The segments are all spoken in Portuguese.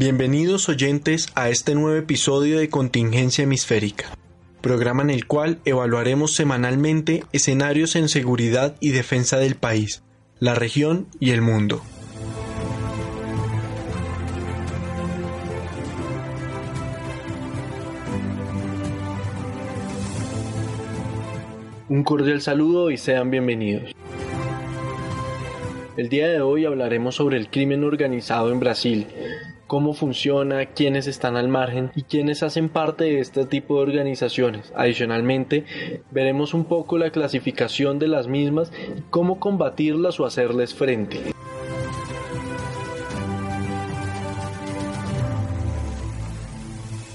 Bienvenidos oyentes a este nuevo episodio de Contingencia Hemisférica, programa en el cual evaluaremos semanalmente escenarios en seguridad y defensa del país, la región y el mundo. Un cordial saludo y sean bienvenidos. El día de hoy hablaremos sobre el crimen organizado en Brasil, cómo funciona, quiénes están al margen y quiénes hacen parte de este tipo de organizaciones. Adicionalmente, veremos un poco la clasificación de las mismas y cómo combatirlas o hacerles frente.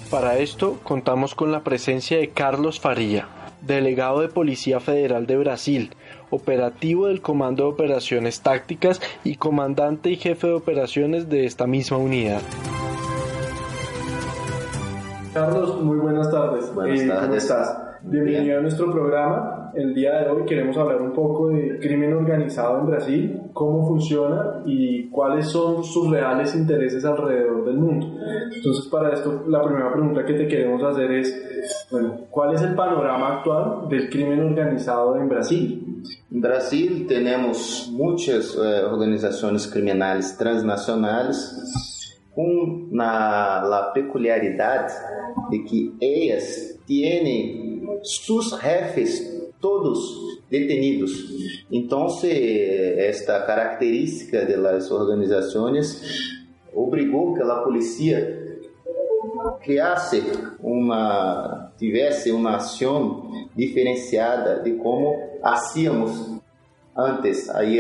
Para esto contamos con la presencia de Carlos Faría, delegado de Policía Federal de Brasil, operativo del Comando de Operaciones Tácticas y comandante y jefe de operaciones de esta misma unidad. Carlos, muy buenas tardes. Buenas tardes. ¿Cómo estás? Bienvenido a nuestro programa. El día de hoy queremos hablar un poco de crimen organizado en Brasil, cómo funciona y cuáles son sus reales intereses alrededor del mundo. Entonces, para esto, la primera pregunta que te queremos hacer es, bueno, ¿cuál es el panorama actual del crimen organizado en Brasil? En Brasil temos muitas eh, organizações criminais transnacionais com na, peculiaridade de que elas têm sus jefes todos detenidos. Então, esta característica das organizações obrigou que a polícia criasse uma tivesse uma ação diferenciada de como hacíamos antes. Aí,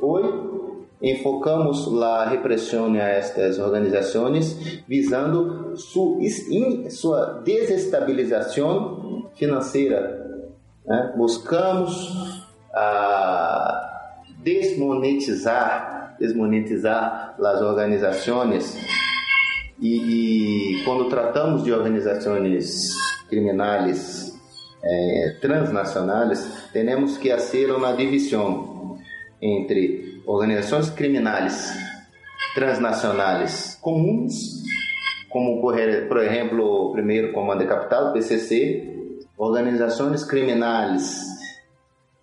hoje enfocamos a repressão a estas organizações visando su, sua desestabilização financeira. Né? Buscamos a desmonetizar, desmonetizar as organizações e, e, quando tratamos de organizações criminais eh, transnacionais, temos que fazer uma divisão entre organizações criminais transnacionais comuns, como por exemplo o primeiro Comando Capital, PCC, organizações criminais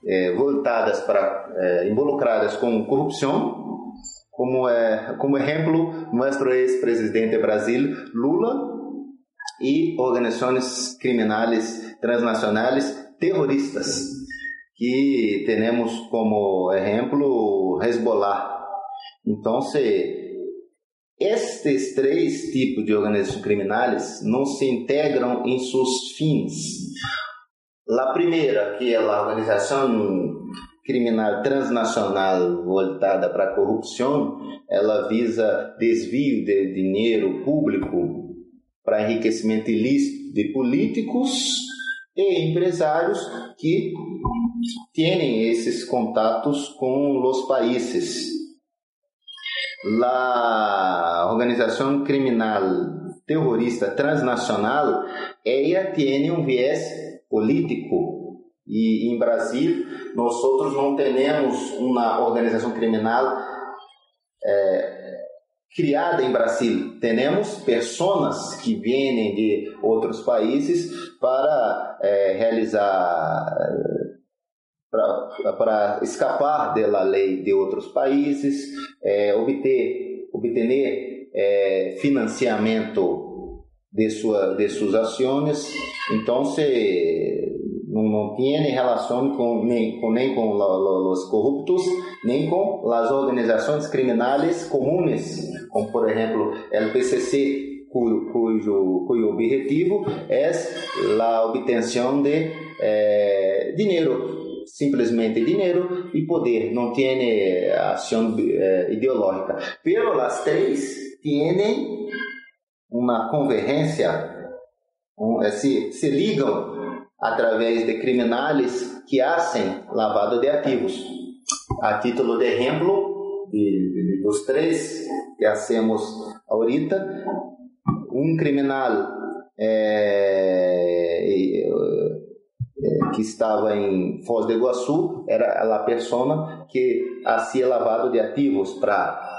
eh, voltadas para eh, involucradas com corrupção, como é como exemplo nosso ex-presidente Brasil Lula e organizações criminais transnacionais terroristas que temos como exemplo Hezbollah. Então, estes três tipos de organizações criminais não se integram em seus fins. A primeira, que é a organização criminal transnacional voltada para a corrupção, ela visa desvio de dinheiro público para enriquecimento ilícito de políticos e empresários que têm esses contatos com os países. A organização criminal terrorista transnacional, ela tem um viés político e em Brasil nós outros não temos uma organização criminal é, criada em Brasil. Temos pessoas que vêm de outros países para é, realizar para escapar da lei de outros países, é, obter, obter é, financiamento de, sua, de suas ações. Então, se não, não tem relação com, nem com, nem com os corruptos, nem com as organizações criminais comuns, como, por exemplo, o PCC, cujo, cujo, cujo objetivo é a obtenção de eh, dinheiro simplesmente dinheiro e poder, não tem ação eh, ideológica. Pero as três têm uma convergência, um, se, se ligam através de criminais que hacen lavado de ativos. A título de exemplo, dos três que hacemos ahorita, um criminal é, que estava em Foz do Iguaçu era a pessoa que hacía lavado de ativos para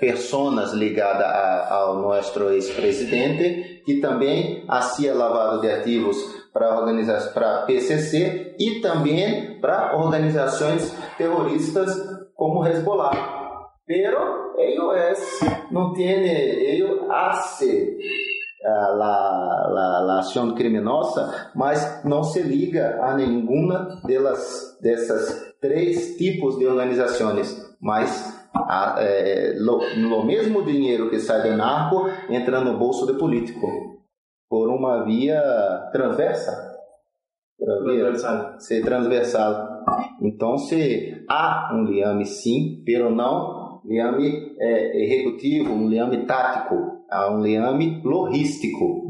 pessoas ligadas ao nosso ex-presidente, que também hacía lavado de ativos para organizações para PCC e também para organizações terroristas como Hezbollah. Pero ellos não tienen, ellos hace la, la, la ação criminosa, mas não se liga a nenhuma delas, dessas três tipos de organizações, mas a, é, lo, lo, mesmo dinheiro que sai do narco entra no bolso do político por uma via transversa. Transversal. Ser transversal. Então, se há um liame sim, pero não liame é, executivo, um liame tático, há um liame logístico.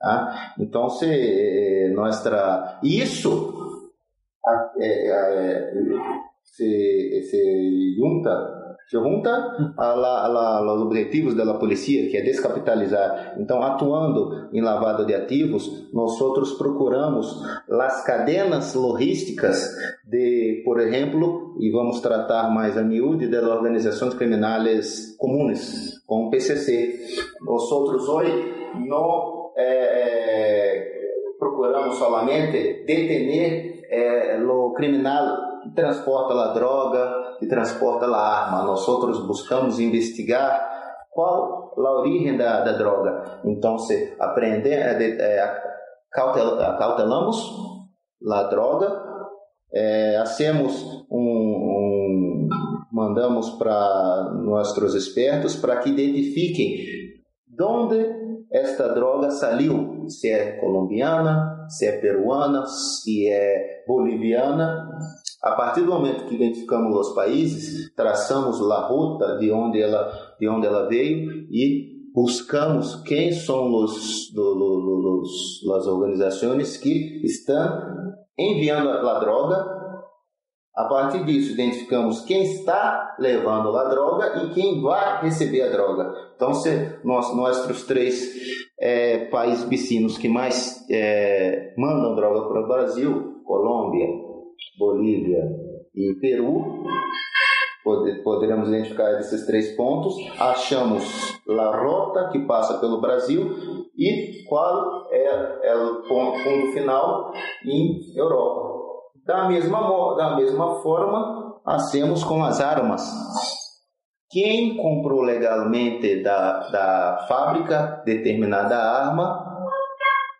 Tá? Então, se é, nossa, isso é, é, se, se junta se junta a, la, a, la, aos objetivos da polícia, que é descapitalizar. Então, atuando em lavado de ativos, nós outros procuramos as cadenas logísticas de, por exemplo, e vamos tratar mais a miúde das organizações criminais comuns, como o PCC. Nós outros hoje não é, procuramos somente detener é, o criminal que transporta a droga, que transporta a arma. Nós outros buscamos investigar qual a origem da, da droga. Então, se aprender, é, é, cautel, cautelamos a droga, é, hacemos um, um mandamos para nossos expertos para que identifiquem de onde esta droga saiu, se é colombiana, se é peruana, se é boliviana, a partir do momento que identificamos os países, traçamos a rota de onde ela, de onde ela veio e buscamos quem são os, os, as organizações que estão enviando a droga. A partir disso, identificamos quem está levando a droga e quem vai receber a droga. Então, se nós, nossos três é, países vecinos que mais é, mandam droga para o Brasil, Colômbia, Bolívia e Peru, poderemos identificar esses três pontos. Achamos a rota que passa pelo Brasil e qual é, é o ponto final em Europa. Da mesma, da mesma forma, hacemos com as armas. Quem comprou legalmente da, da fábrica determinada arma,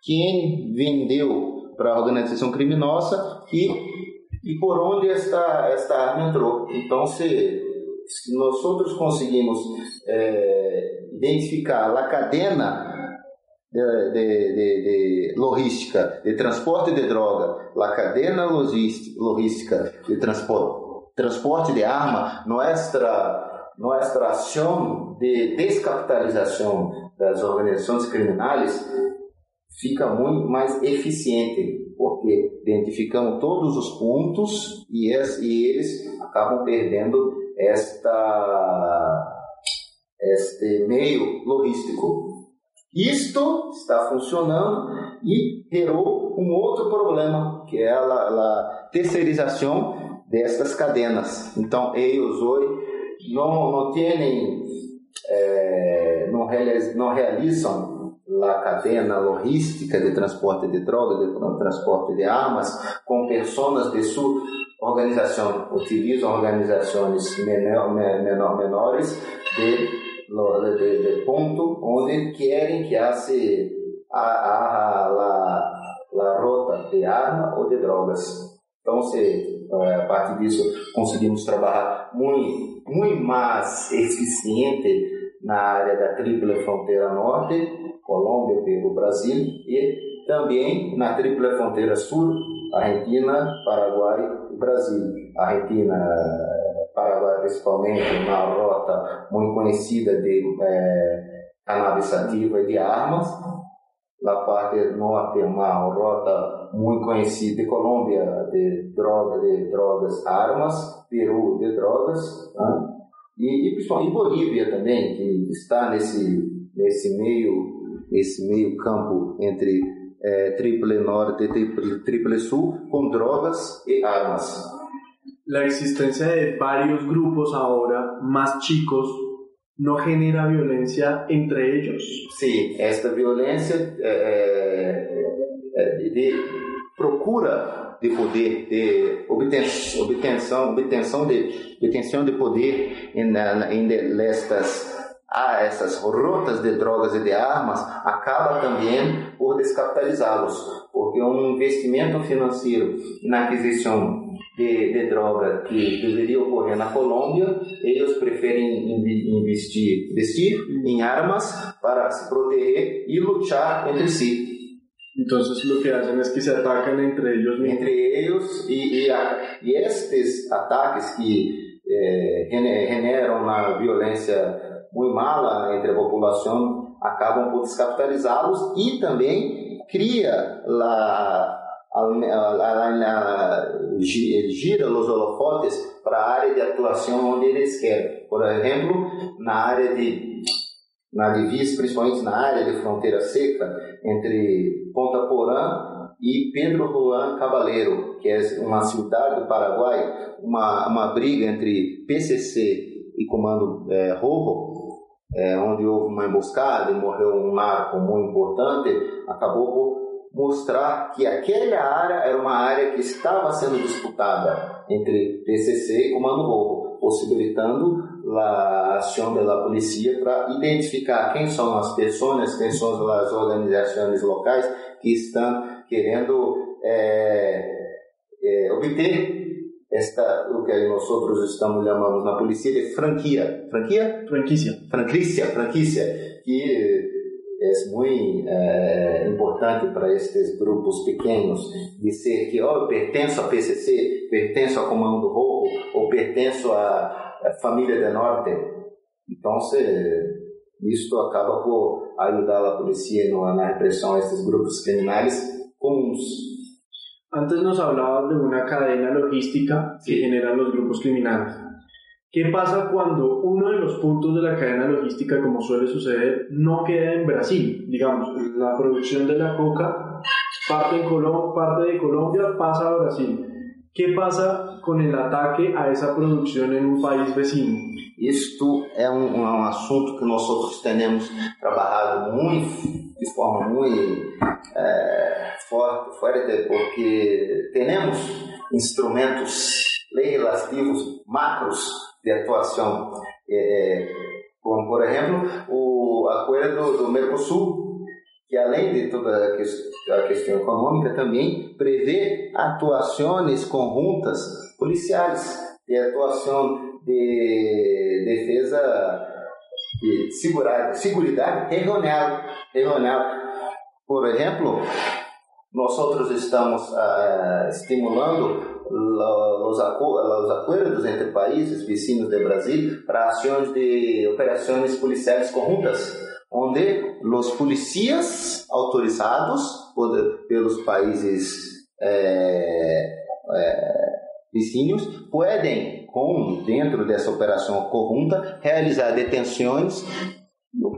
quem vendeu para a organização criminosa e e por onde esta, esta arma entrou. Então, se, nós outros conseguimos é, identificar a cadena de, de, de, de, logística de transporte de droga, a cadena logística de transporte, transporte de arma, nossa nossa ação de descapitalização das organizações criminais fica muito mais eficiente porque identificamos todos os pontos e, e eles acabam perdendo esta, este meio logístico. Isto está funcionando e gerou um outro problema, que é a, a terceirização destas cadenas. Então, eles hoje não, não têm, é, não, não realizam a cadena logística de transporte de drogas, de transporte de armas, com pessoas de sua organização, utilizam organizações menor, menor, menores de, de, de, ponto onde querem que haja a, a, a, a rota de arma ou de drogas. Então, se, eh, a partir disso, conseguimos trabalhar muito, muito mais eficiente na área da Tríplice Fronteira Norte, Colômbia, Peru, Brasil e também na Tríplice Fronteira Sul, Argentina, Paraguai e Brasil. Argentina, Paraguai principalmente, na rota muito conhecida de é, cannabis sativa e de armas. Na parte norte, uma rota muito conhecida de Colômbia, de, droga, de drogas, armas, Peru, de drogas. Né? e, e principalmente Bolívia também, que está nesse, nesse meio nesse meio campo entre é, Triple Norte e triple, Sul com drogas e armas. la existencia de varios grupos ahora más chicos no genera violencia entre ellos? Sí, esta violencia eh, eh, de procura de poder, de obtenção, obtenção, obtenção de, obtenção de poder em, em nestas a essas rotas de drogas e de armas acaba também por descapitalizá-los, porque um investimento financeiro na aquisição de, de, droga que deveria ocorrer na Colômbia, eles preferem investir, investir em armas para se proteger e lutar entre si. Entonces lo que hacen es que se atacan entre ellos mismos. Entre ellos y, y, y estes ataques que eh, generam uma violência muito mala entre a população acabam por descapitalizá-los e também cria lá gira os holofotes para a área de atuação onde eles querem. Por exemplo, na área de na divisa, principalmente na área de fronteira seca entre Ponta Porã e Pedro Juan Cabaleiro, que é uma cidade do Paraguai, uma, uma briga entre PCC e Comando é, Rojo, é, onde houve uma emboscada e morreu um narco muito importante, acabou por mostrar que aquela área era uma área que estava sendo disputada entre PCC e Comando Rojo, possibilitando a ação da polícia para identificar quem são as pessoas, quem são as organizações locais que estão querendo é, é, obter esta o que nós outros estamos chamando na polícia de franquia, franquia, franquícia, franquícia, franquícia, que é muito é, importante para estes grupos pequenos dizer que oh, eu pertenço a PCC, pertenço a Comando Rojo ou pertenço à, Família do Norte. Então, isto acaba por ajudar a polícia na repressão a esses grupos criminais comuns. Antes nos hablabas de una cadena logística que generan los grupos criminales. ¿Qué pasa cuando uno de los puntos de la cadena logística, como suele suceder, no queda en Brasil? Digamos, la producción de la coca parte, en parte de Colombia, pasa a Brasil. ¿Qué pasa con el ataque a esa producción en un país vecino? Isto é um, um assunto que nós outros temos trabalhado muito, de forma muito é, forte, forte, porque temos instrumentos legislativos macros de atuação, é, como por exemplo o acordo do Mercosul, que além de toda a questão econômica também prevê atuações conjuntas policiais, de atuação de defesa de segurança, segurança regional, regional. Por exemplo, nós outros estamos uh, estimulando os, acordos entre países vecinos de Brasil para ações de operações policiais conjuntas, onde os policias autorizados pelos países é, é, vizinhos podem, com dentro dessa operação conjunta, realizar detenções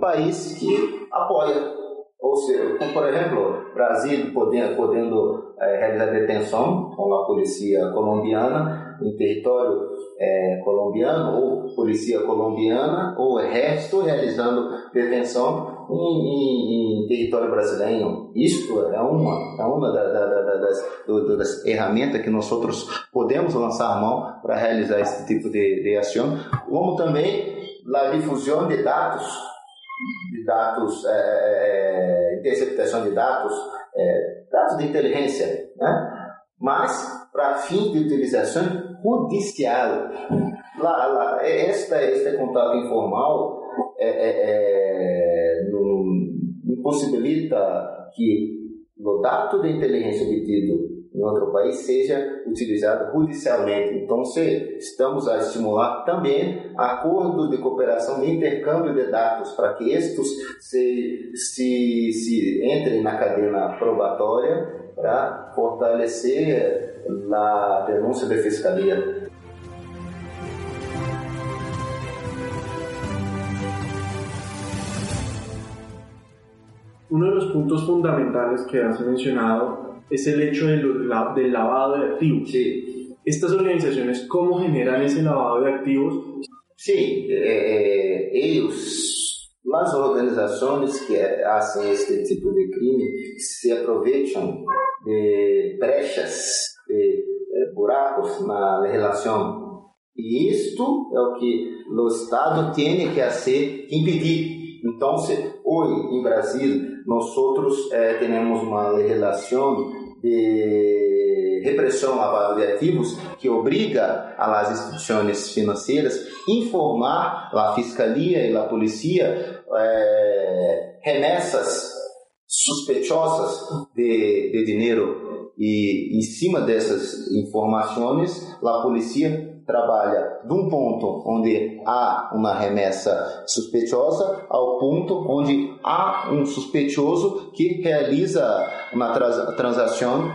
país que apoia ou seja, como por exemplo, Brasil podendo, podendo é, realizar detenção com a polícia colombiana em território é, colombiano, ou polícia colombiana, ou exército realizando detenção em, em, em território brasileiro. Isto é uma, é uma da, da, da, das, do, das ferramentas que nós outros podemos lançar mão para realizar esse tipo de, de ação, como também a difusão de dados de dados, é, é, é, interceptação de dados, é, dados de inteligência, né? mas para fim de utilização judicial. Lá, lá, é, esta, este contato informal é, não, impossibilita que o dado de inteligência obtido em outro país seja utilizado judicialmente. Então, se estamos a estimular também acordos de cooperação e intercâmbio de dados para que estes se, se, se entrem na cadeia probatória para fortalecer a denúncia da fiscalia. Uno de los puntos fundamentales que has mencionado es el hecho del, del lavado de activos. Sí. ¿Estas organizaciones cómo generan ese lavado de activos? Sí, eh, ellos, las organizaciones que hacen este tipo de crime, se aprovecham de brechas, de buracos na relação. E isto é o que o Estado tem que fazer, impedir. Então, hoje em Brasil, nós outros eh, temos uma legislação de repressão lavado de ativos que obriga as instituições financeiras informar a fiscalia e a polícia eh, remessas suspeitosas de, de dinheiro e em cima dessas informações a polícia trabalha de um ponto onde há uma remessa suspeitosa ao ponto onde há um suspeitoso que realiza uma transação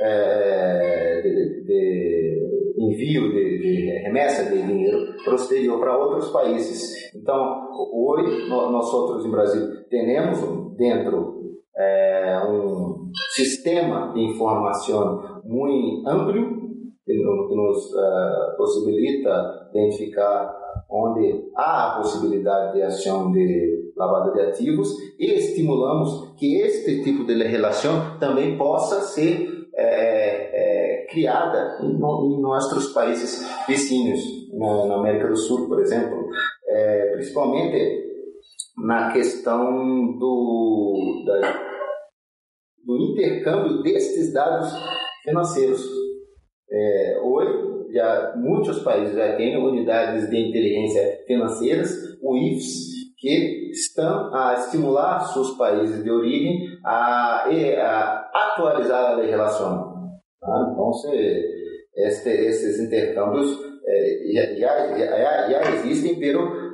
é, de, de, envio de, de, remessa de dinheiro exterior para outros países. Então, hoje nós outros em Brasil temos dentro é, um sistema de informação muito amplo que nos uh, possibilita identificar onde há a possibilidade de ação de lavada de ativos e estimulamos que este tipo de relação também possa ser é, é, criada em, em, nossos países vizinhos, na, na, América do Sul, por exemplo, é, principalmente na questão do, da, intercâmbio destes dados financeiros é, hoje, já muitos países já têm unidades de inteligência financeiras, o IFS, que estão a estimular seus países de origem a, a atualizar a legislação. Tá? Então, se, este, esses intercâmbios é, já, já, já, já existem,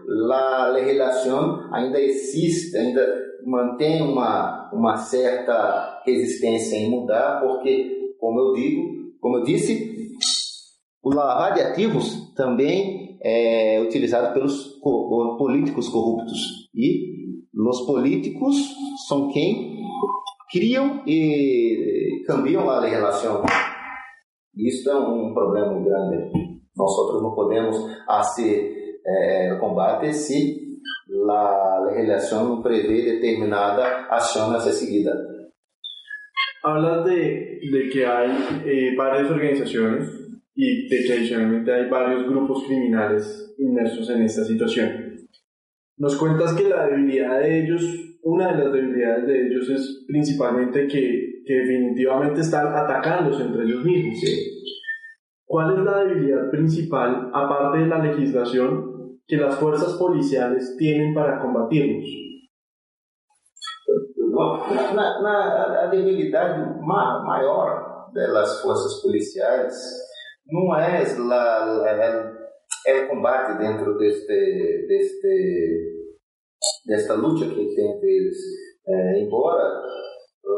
mas a legislação ainda existe, ainda mantém uma, uma certa resistência em mudar, porque, como eu digo, como eu disse, o lavar de ativos também é utilizado pelos políticos corruptos. E os políticos são quem criam e cambiam a relação. Isso é um problema grande. Nós outros não podemos fazer é, combate se a legislação não prevê determinada ação a ser seguida. hablas de, de que hay eh, varias organizaciones y de que adicionalmente hay varios grupos criminales inmersos en esta situación. Nos cuentas que la debilidad de ellos, una de las debilidades de ellos es principalmente que, que definitivamente están atacándose entre ellos mismos. ¿Cuál es la debilidad principal, aparte de la legislación, que las fuerzas policiales tienen para combatirlos? a debilidade maior das forças policiais não é, o combate dentro deste, desta luta que tem entre eles. Embora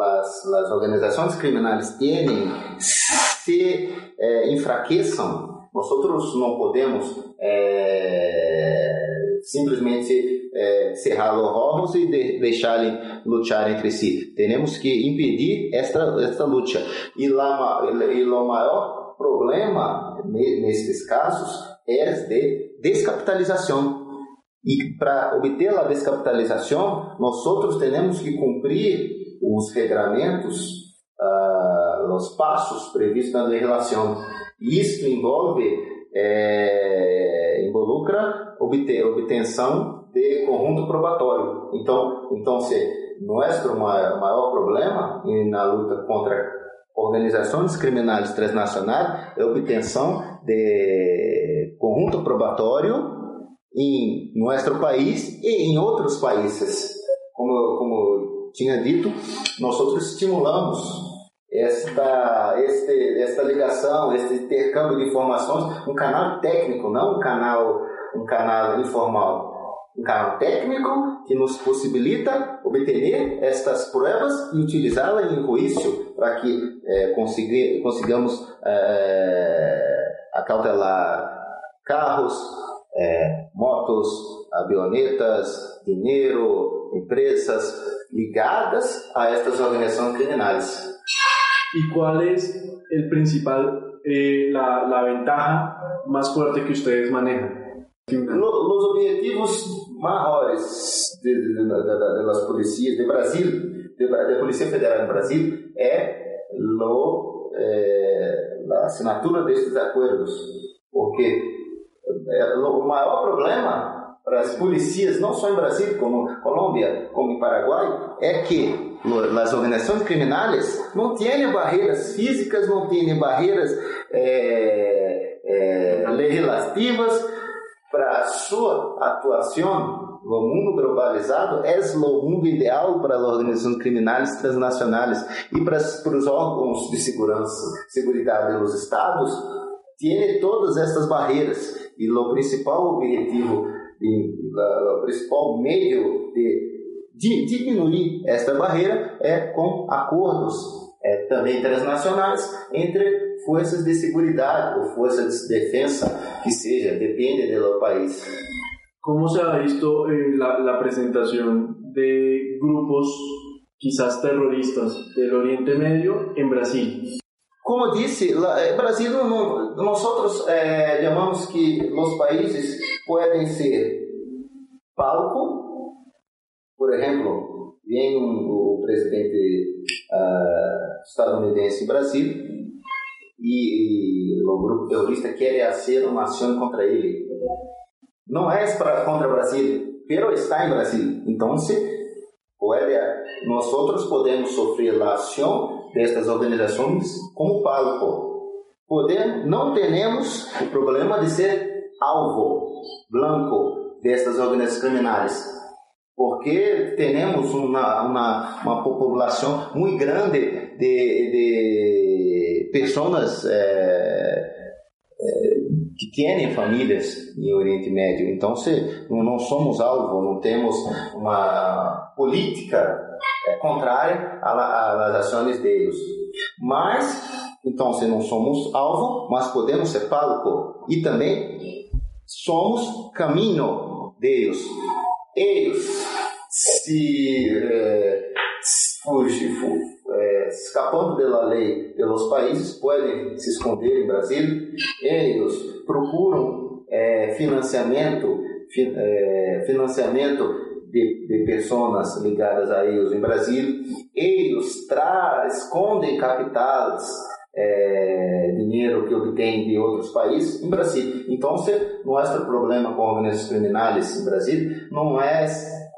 as, as organizações criminais tenham se é, enfraqueçam, nós outros não podemos é, simplesmente é, cerrar os órgãos e de, deixá-los lutar entre si. Temos que impedir esta, esta luta. E, lá, e o maior problema nesses casos é de descapitalização. E para obter a descapitalização, nós outros temos que cumprir os regramentos, uh, os passos previstos na legislação. Isso envolve, é, involucra obter, obtenção de conjunto probatório. Então, então se nosso maior, problema na luta contra organizações criminais transnacionais é a obtenção de conjunto probatório em nosso país e em outros países. Como, como tinha dito, nós outros estimulamos esta, este, esta ligação, este intercâmbio de informações, um canal técnico, não um canal, um canal informal um canal técnico que nos possibilita obter estas provas e utilizá-las em juízo para que é, consiga, consigamos é, acautelar carros, é, motos, avionetas, dinheiro, empresas ligadas a estas organizações criminais. ¿Y cuál es el principal, eh, la, la ventaja más fuerte que ustedes manejan? Los objetivos maiores de, de, de, de, las policías de Brasil, de, de Policía Federal de Brasil, é lo, eh, a assinatura desses acordos. Porque é, o maior problema para as polícias, não só em Brasil, como Colômbia, como em Paraguai, é que as organizações criminais não têm barreiras físicas, não têm barreiras é, é, legislativas para sua atuação no mundo globalizado. É o mundo ideal para as organizações criminais transnacionais e para, para os órgãos de segurança, seguridade dos estados, tem todas essas barreiras e o principal objetivo, o principal meio de, de diminuir esta barreira é com acordos é, também transnacionais entre forças de seguridade ou forças de defesa, que seja, depende do país. Como se ha visto eh, la, la presentación de grupos quizás terroristas del Oriente Medio en Brasil? Como disse, eh, Brasil, nós eh, chamamos que os países podem ser palco, por exemplo, vem um, o presidente uh, estadunidense em Brasil, e, e o grupo terrorista quer fazer uma ação contra ele. Não é para, contra o Brasil, pero está em Brasil. Então, pode, nós outros podemos sofrer a ação destas organizações como palco. Podemos, não temos o problema de ser alvo branco destas organizações criminais porque temos uma, uma, uma população muito grande de, de pessoas é, que têm famílias em Oriente Médio. Então, se não somos alvo, não temos uma política contrária às ações deles. Mas, então, se não somos alvo, mas podemos ser palco e também somos caminho deles eles se fugir, é, escapando da lei pelos países, podem se esconder em Brasil. Eles procuram é, financiamento, fi, é, financiamento de, de, pessoas ligadas a eles em Brasil. Eles tra escondem capitais é, dinheiro que obtém de outros países em Brasil. Então, nosso problema com organizações criminais em Brasil não é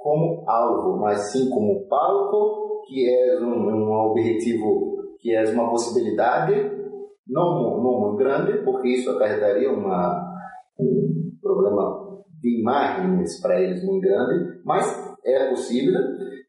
como alvo, mas sim como palco, que é um, um objetivo, que é uma possibilidade, não, não muito grande, porque isso acarretaria uma, um problema de imagens para eles muito grande, mas é possível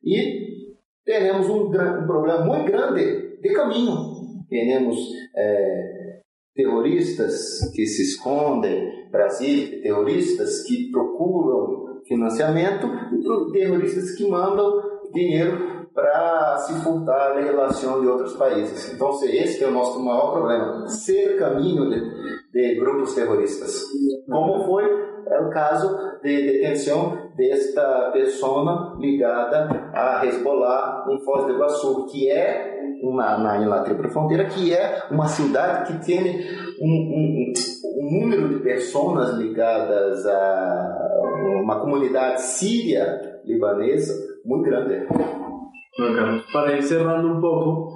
e teremos um, um problema muito grande de caminho temos é, terroristas que se escondem, Brasil, terroristas que procuram financiamento e terroristas que mandam dinheiro para se furtar na relação de outros países. Então, esse é o nosso maior problema, ser caminho de, de grupos terroristas. Como foi o caso de detenção desta pessoa ligada a Hezbollah em Foz do Iguaçu, que é uma, na, na Fronteira, que é uma cidade que tem um, um, um número de pessoas ligadas a uma comunidade síria libanesa muito grande. Para ir cerrando un poco,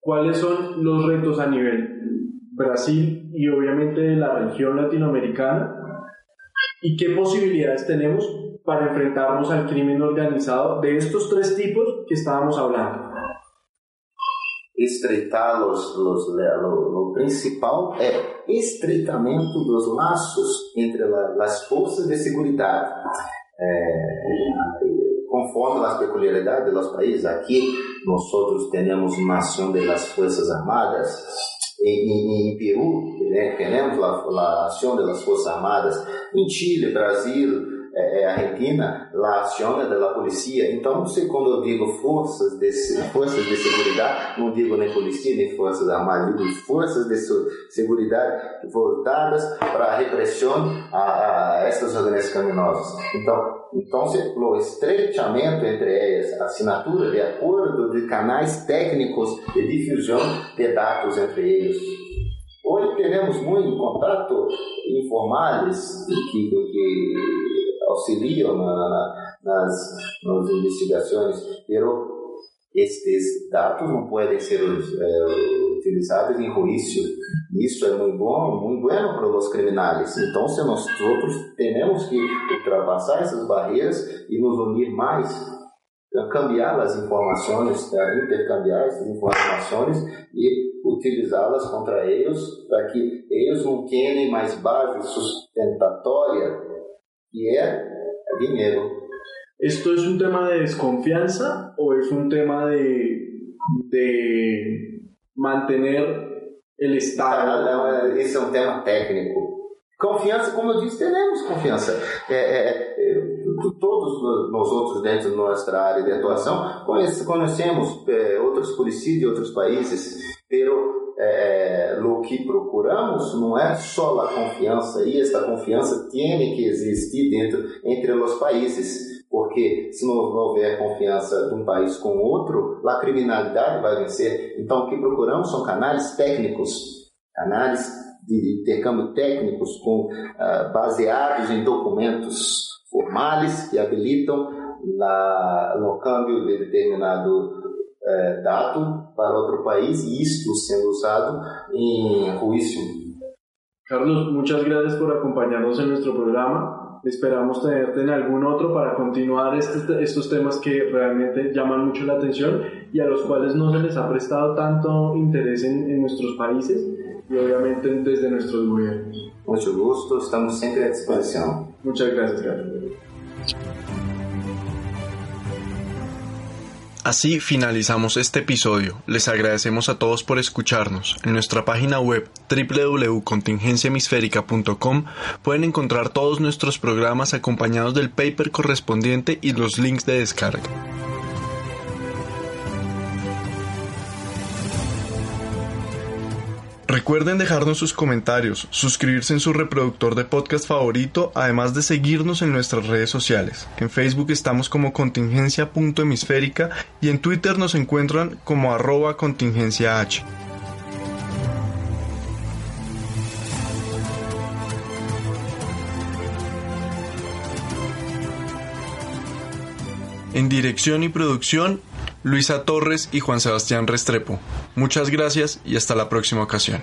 ¿cuáles son los retos a nivel Brasil y obviamente de la región latinoamericana? ¿Y qué posibilidades tenemos para enfrentarnos al crimen organizado de estos tres tipos que estábamos hablando? estreitar os, os, o, o, principal é estreitamento dos laços entre as forças de segurança. É, conforme as peculiaridades dos países, aqui nós temos uma ação das Forças Armadas, em, em, Peru né, temos a ação das Forças Armadas, em Chile, Brasil, é, Argentina, a aciona da polícia. Então, se quando eu digo forças de, forças de segurança, não digo nem polícia, nem forças armadas, digo forças de segurança voltadas para a repressão a, a estas organizações criminosas. Então, então, o estreitamento entre elas, a assinatura de acordo de canais técnicos de difusão de dados entre eles. Hoje temos muito contato informais que, que auxiliam na, na, nas, nas investigações, pero estes dados não podem ser é, utilizados em juízo. Isso é muito bom, muito bueno para os criminais. Então, se nós outros temos que ultrapassar essas barreiras e nos unir mais, cambiar as informações, intercambiar essas informações e utilizá-las contra eles, para que eles não tenham mais base sustentatória, que é dinheiro. ¿Esto es un tema de desconfianza o es un tema de, de mantener el Estado? Não, não, esse é um tema técnico. Confiança, como eu disse, teremos confiança. É, é, é, todos nós outros dentro da nossa área de atuação conhecemos outros polícias de outros países, pero é, é, o que procuramos não é só a confiança, e esta confiança tem que existir dentro entre os países porque se não houver confiança de um país com outro, a criminalidade vai vencer. Então, o que procuramos são canais técnicos, canais de intercâmbio técnicos com, uh, baseados em documentos formais que habilitam na, no câmbio de determinado uh, dado para outro país e isto sendo usado em juízo. Carlos, muchas gracias por acompañarnos en nuestro programa. Esperamos tenerte en algún otro para continuar este, estos temas que realmente llaman mucho la atención y a los cuales no se les ha prestado tanto interés en, en nuestros países y obviamente desde nuestros gobiernos. Mucho gusto, estamos siempre a disposición. Muchas gracias, Carlos. Así finalizamos este episodio. Les agradecemos a todos por escucharnos. En nuestra página web www.contingenciahemisférica.com pueden encontrar todos nuestros programas acompañados del paper correspondiente y los links de descarga. Recuerden dejarnos sus comentarios, suscribirse en su reproductor de podcast favorito, además de seguirnos en nuestras redes sociales. En Facebook estamos como contingencia.hemisférica y en Twitter nos encuentran como arroba contingencia H. En dirección y producción, Luisa Torres y Juan Sebastián Restrepo. Muchas gracias y hasta la próxima ocasión.